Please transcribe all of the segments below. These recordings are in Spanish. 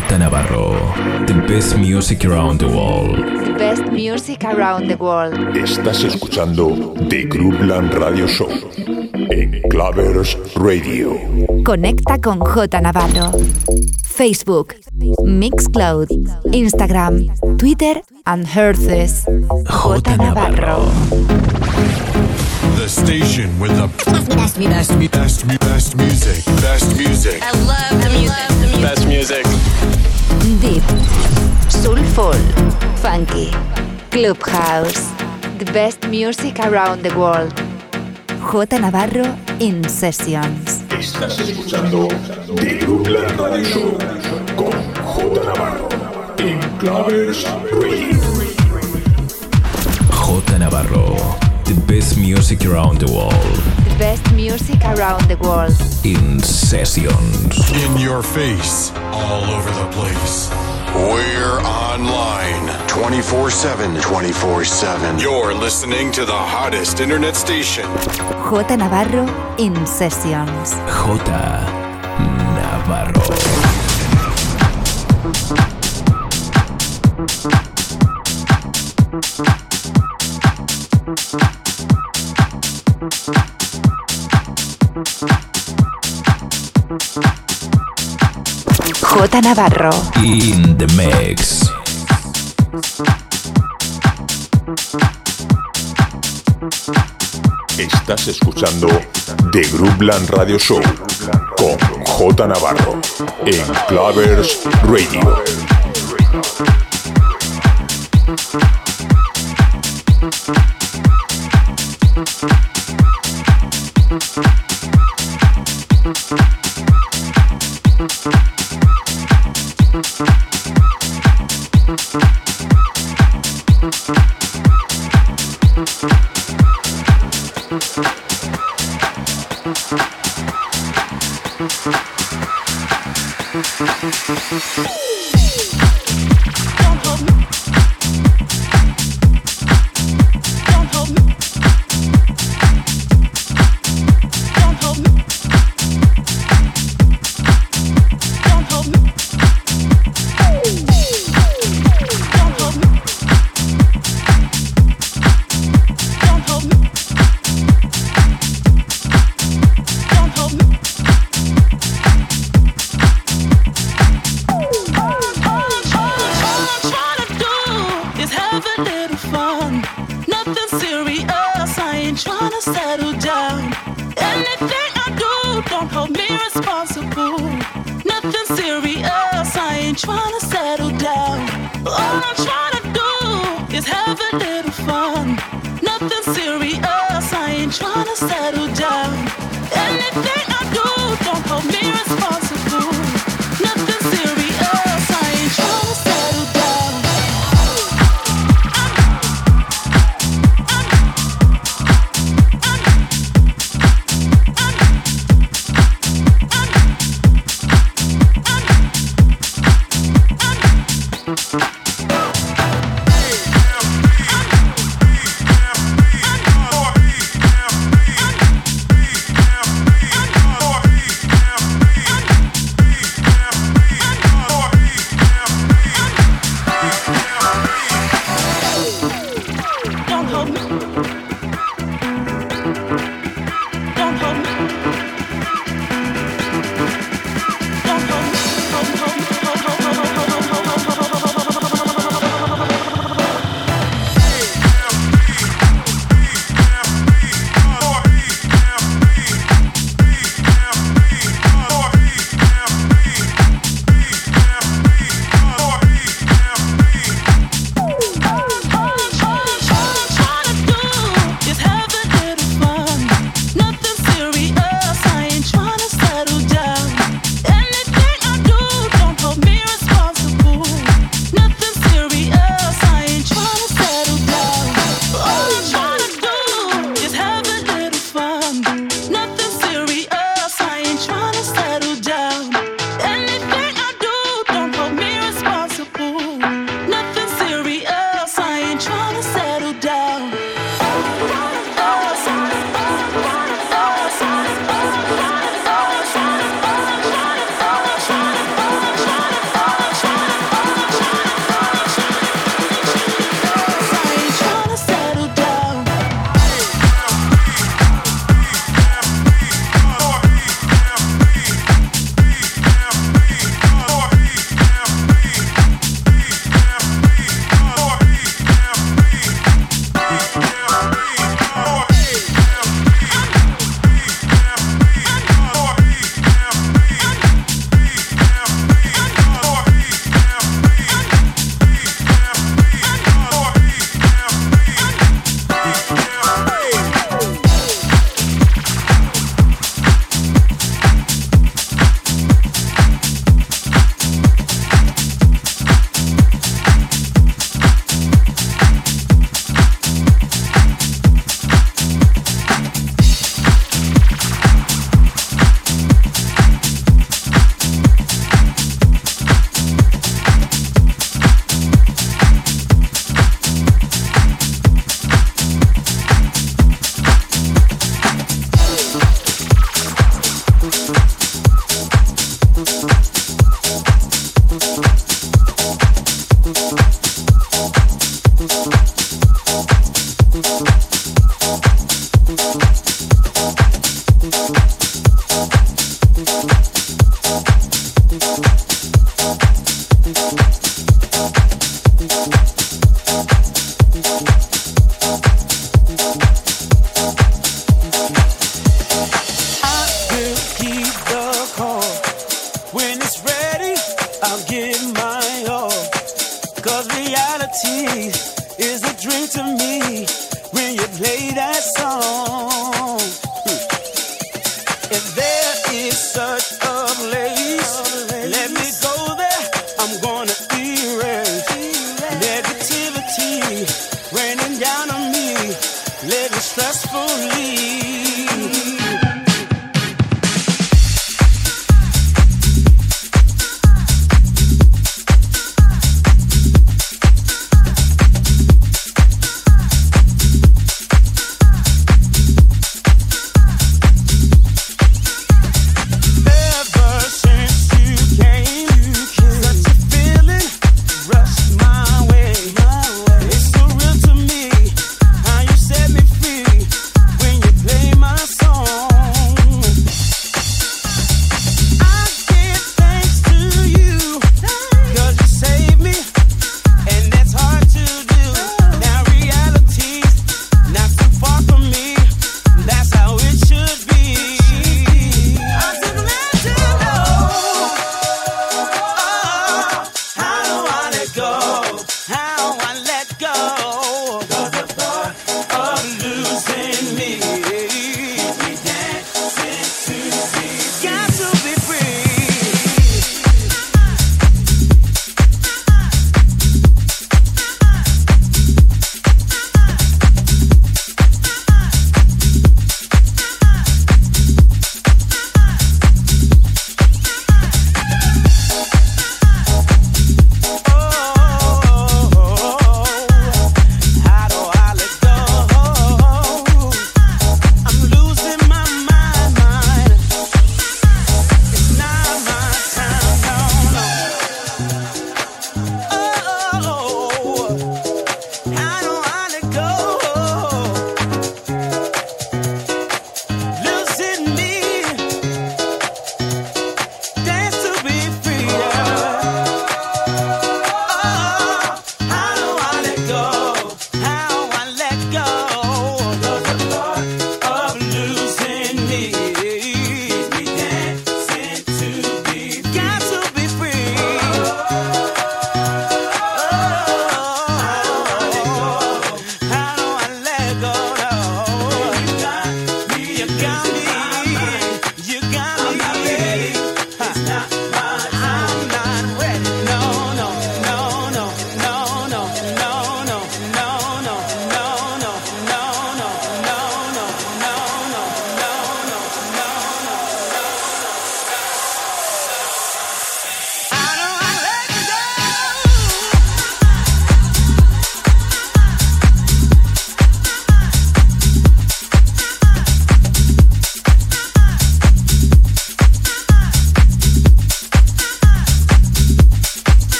J Navarro. The best music around the world. The best music around the world. Estás escuchando The Groupland Radio Show en Clavers Radio. Conecta con J Navarro. Facebook, Mixcloud, Instagram, Twitter and Herces. J Navarro. The station with the best, best, best, best, best music. Best music. I love the music. Best music. Deep, Soulful, Funky, Clubhouse. The best music around the world. J Navarro in Sessions. Estás escuchando The Groupland Radio Show con J Navarro en Clavers Radio. J Navarro. The best music around the world. The best music around the world. In sessions. In your face. All over the place. We're online 24 7. 24 7. You're listening to the hottest internet station. J Navarro in Sessions. J Navarro. J Navarro. In the mix. Estás escuchando The Groupland Radio Show con J Navarro en Clavers Radio.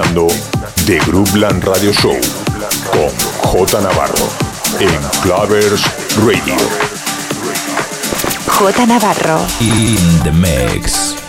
The Groupland Radio Show con J Navarro en Clavers Radio. J Navarro. In the mix.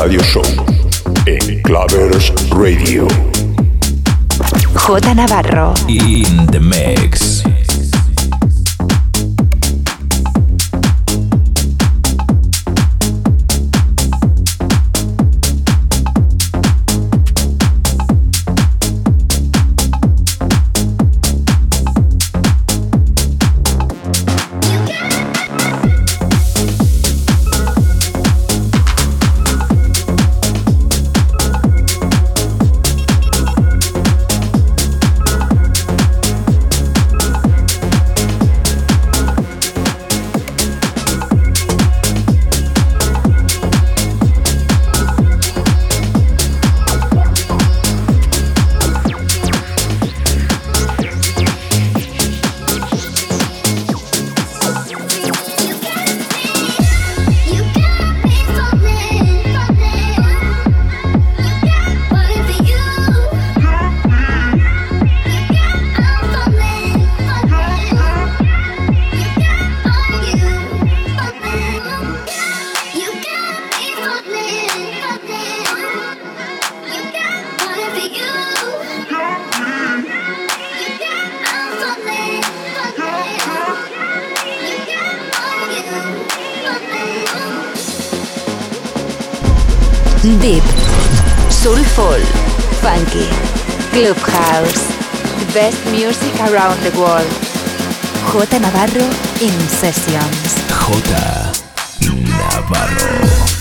Radio Show around the world. J Navarro in Sessions. J Navarro.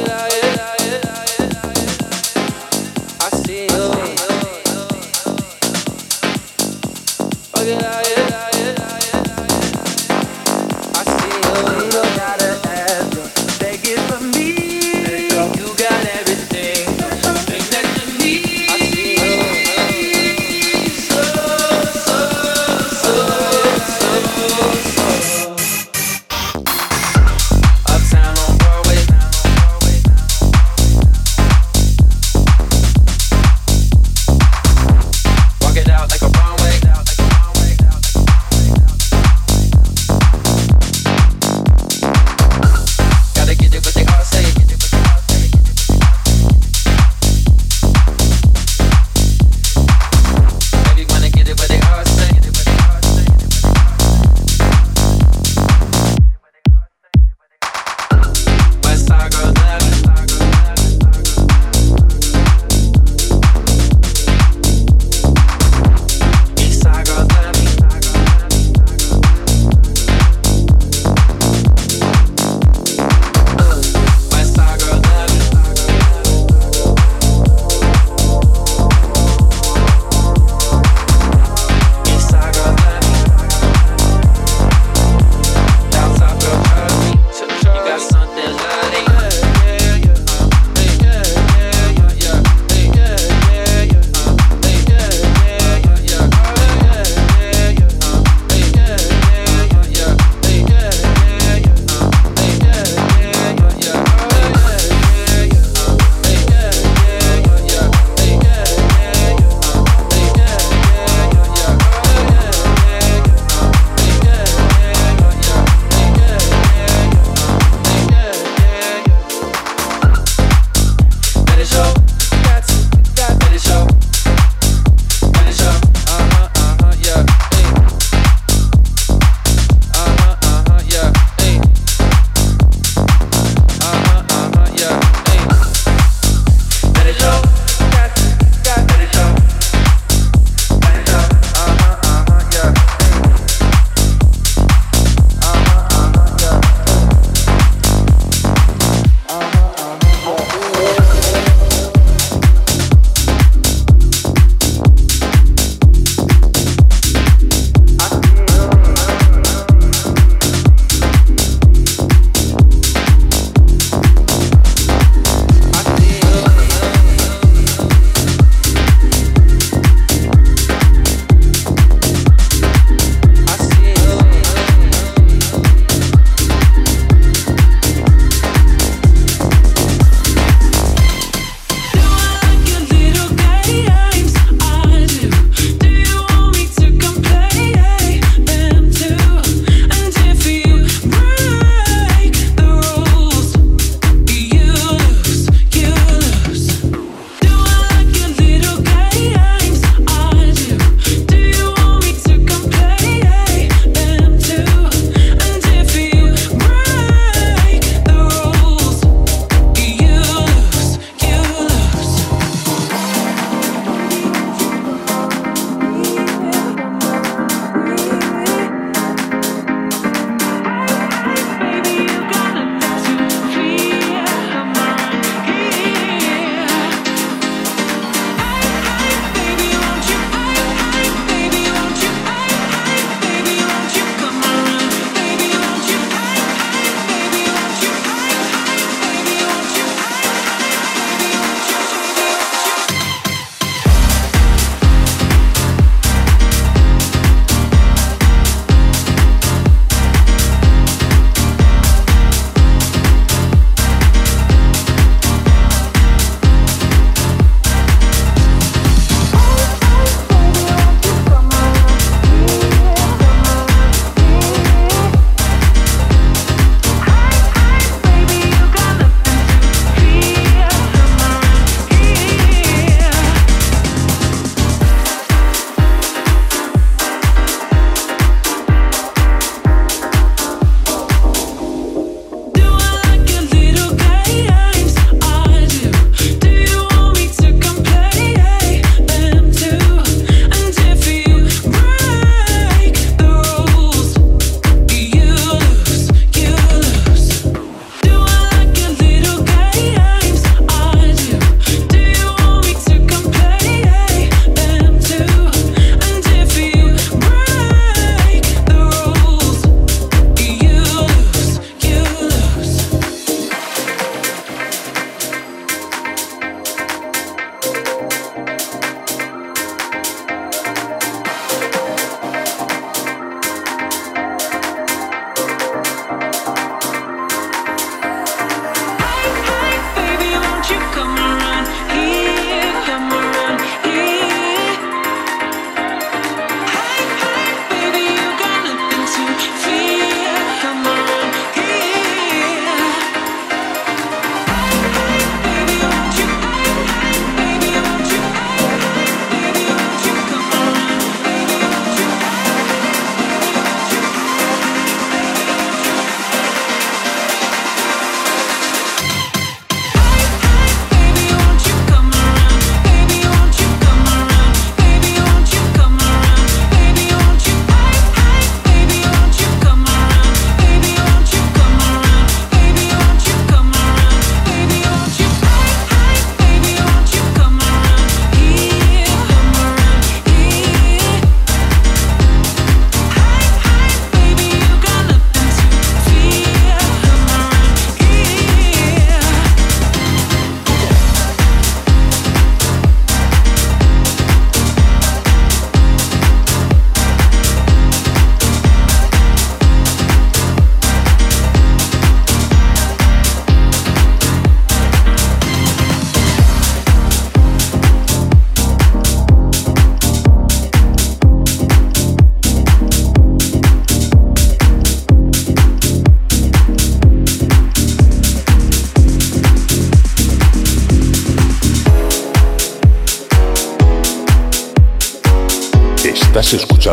love.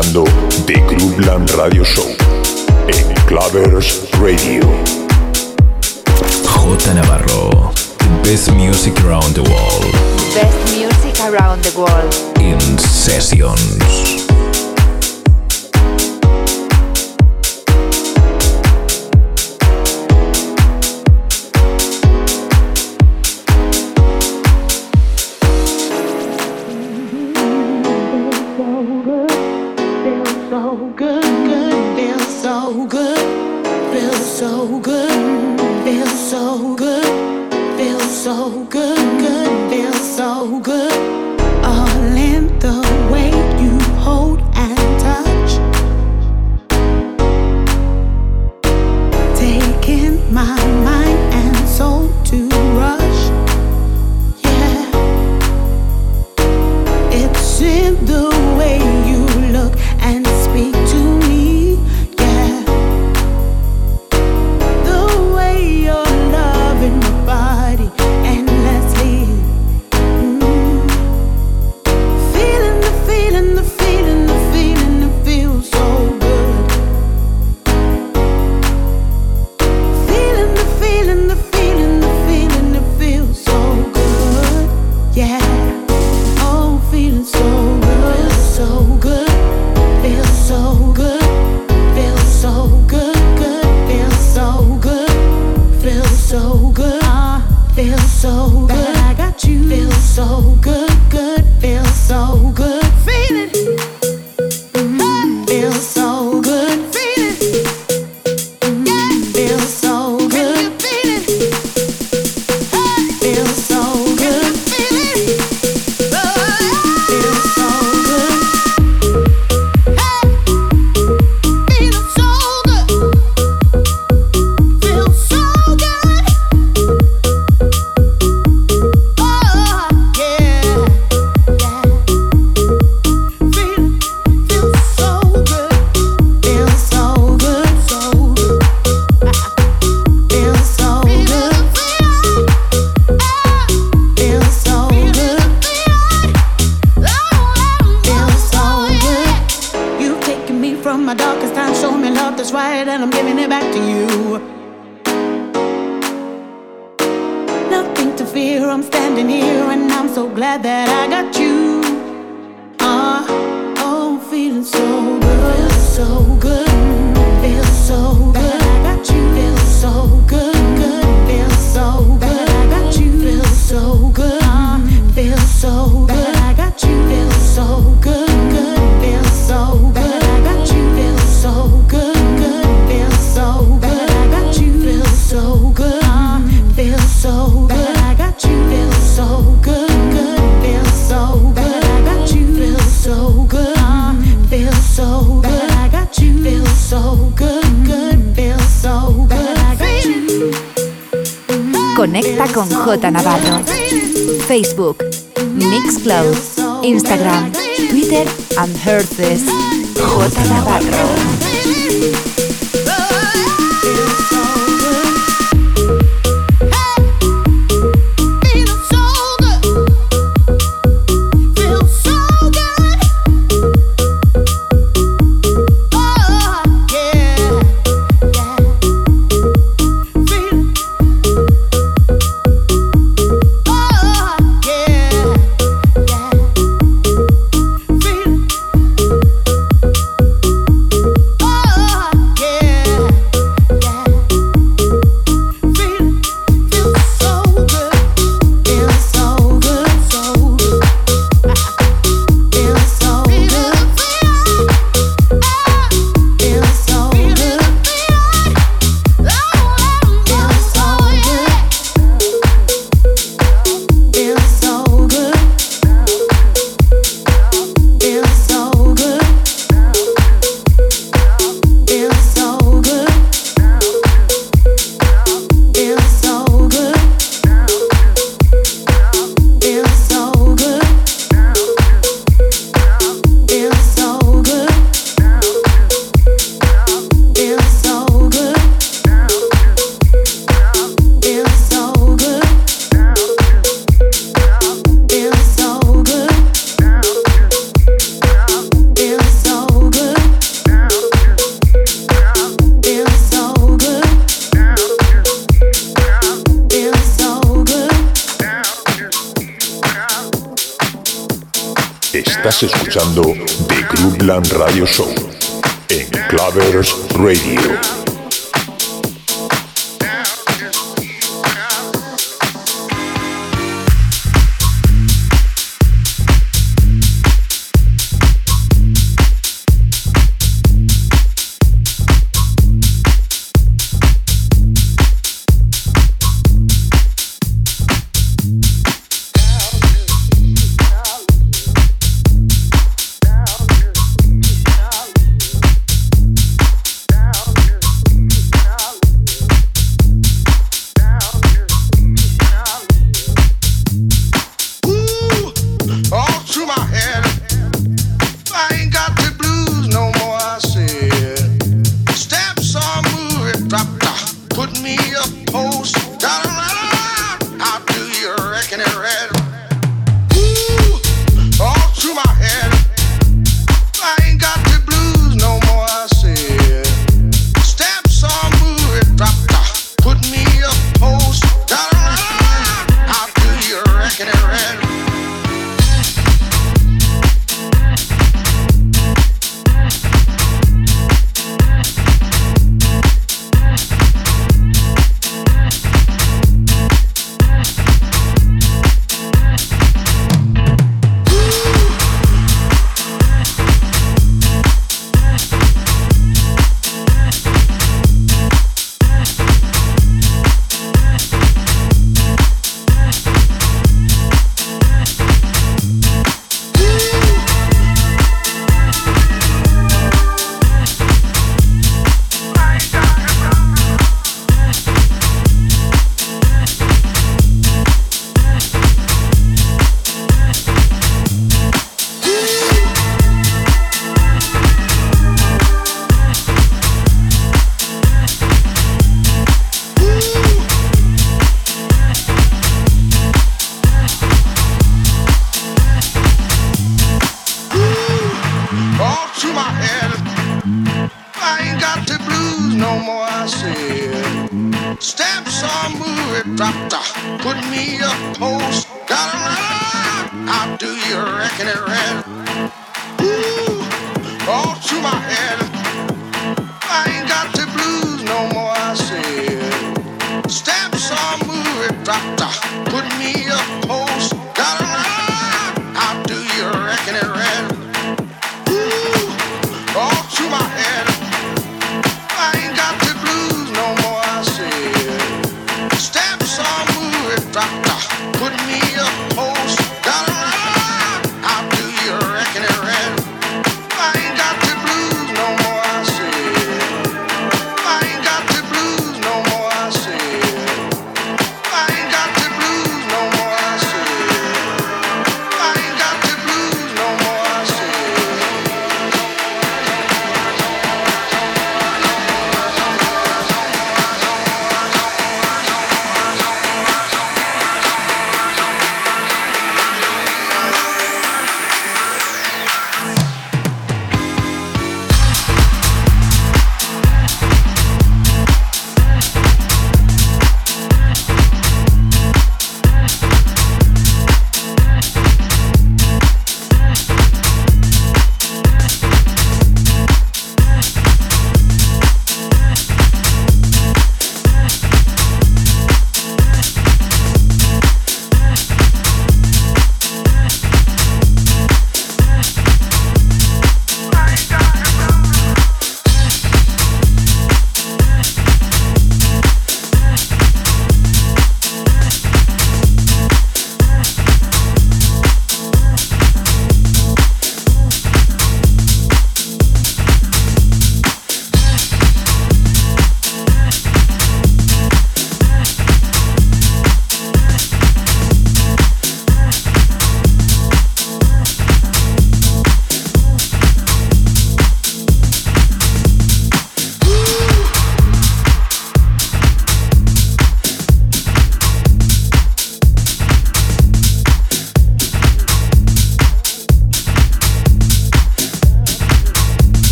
Escuchando The Groupland Radio Show en Clavers Radio. J Navarro, the best music around the world. Best music around the world. In sessions. good, good, feels so good, feels so good, feels so good, feels so good, good, feels so good. All in the way you hold. that Facebook, Mixcloud, Instagram, Twitter and Herces. J. Navarro.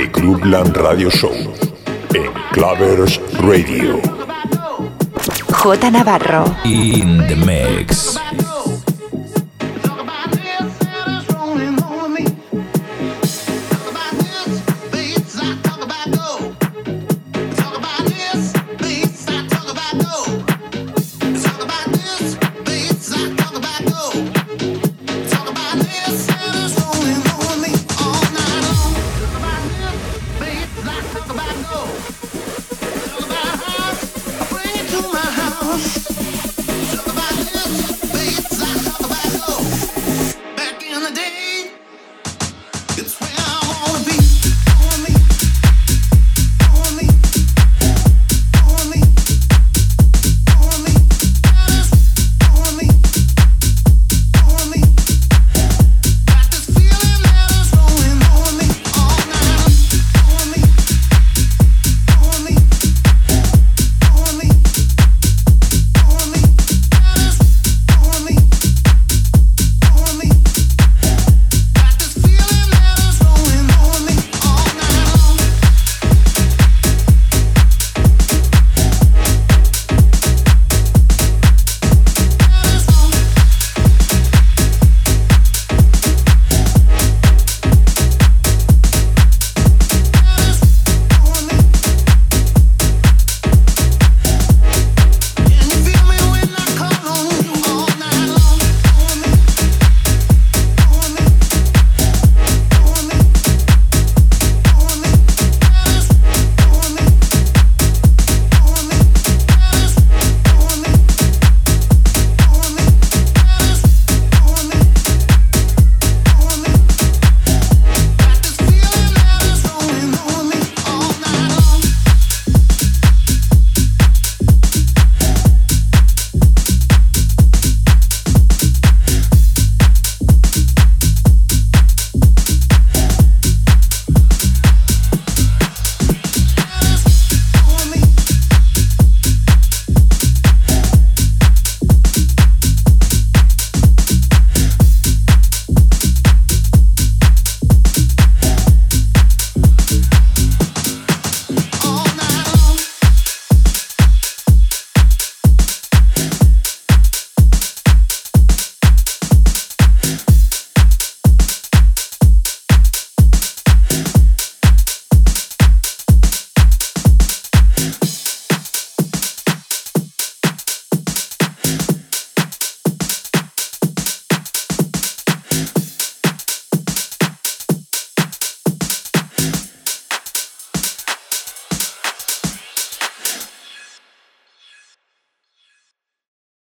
The Groupland Radio Show en Clavers Radio. J Navarro. In the mix.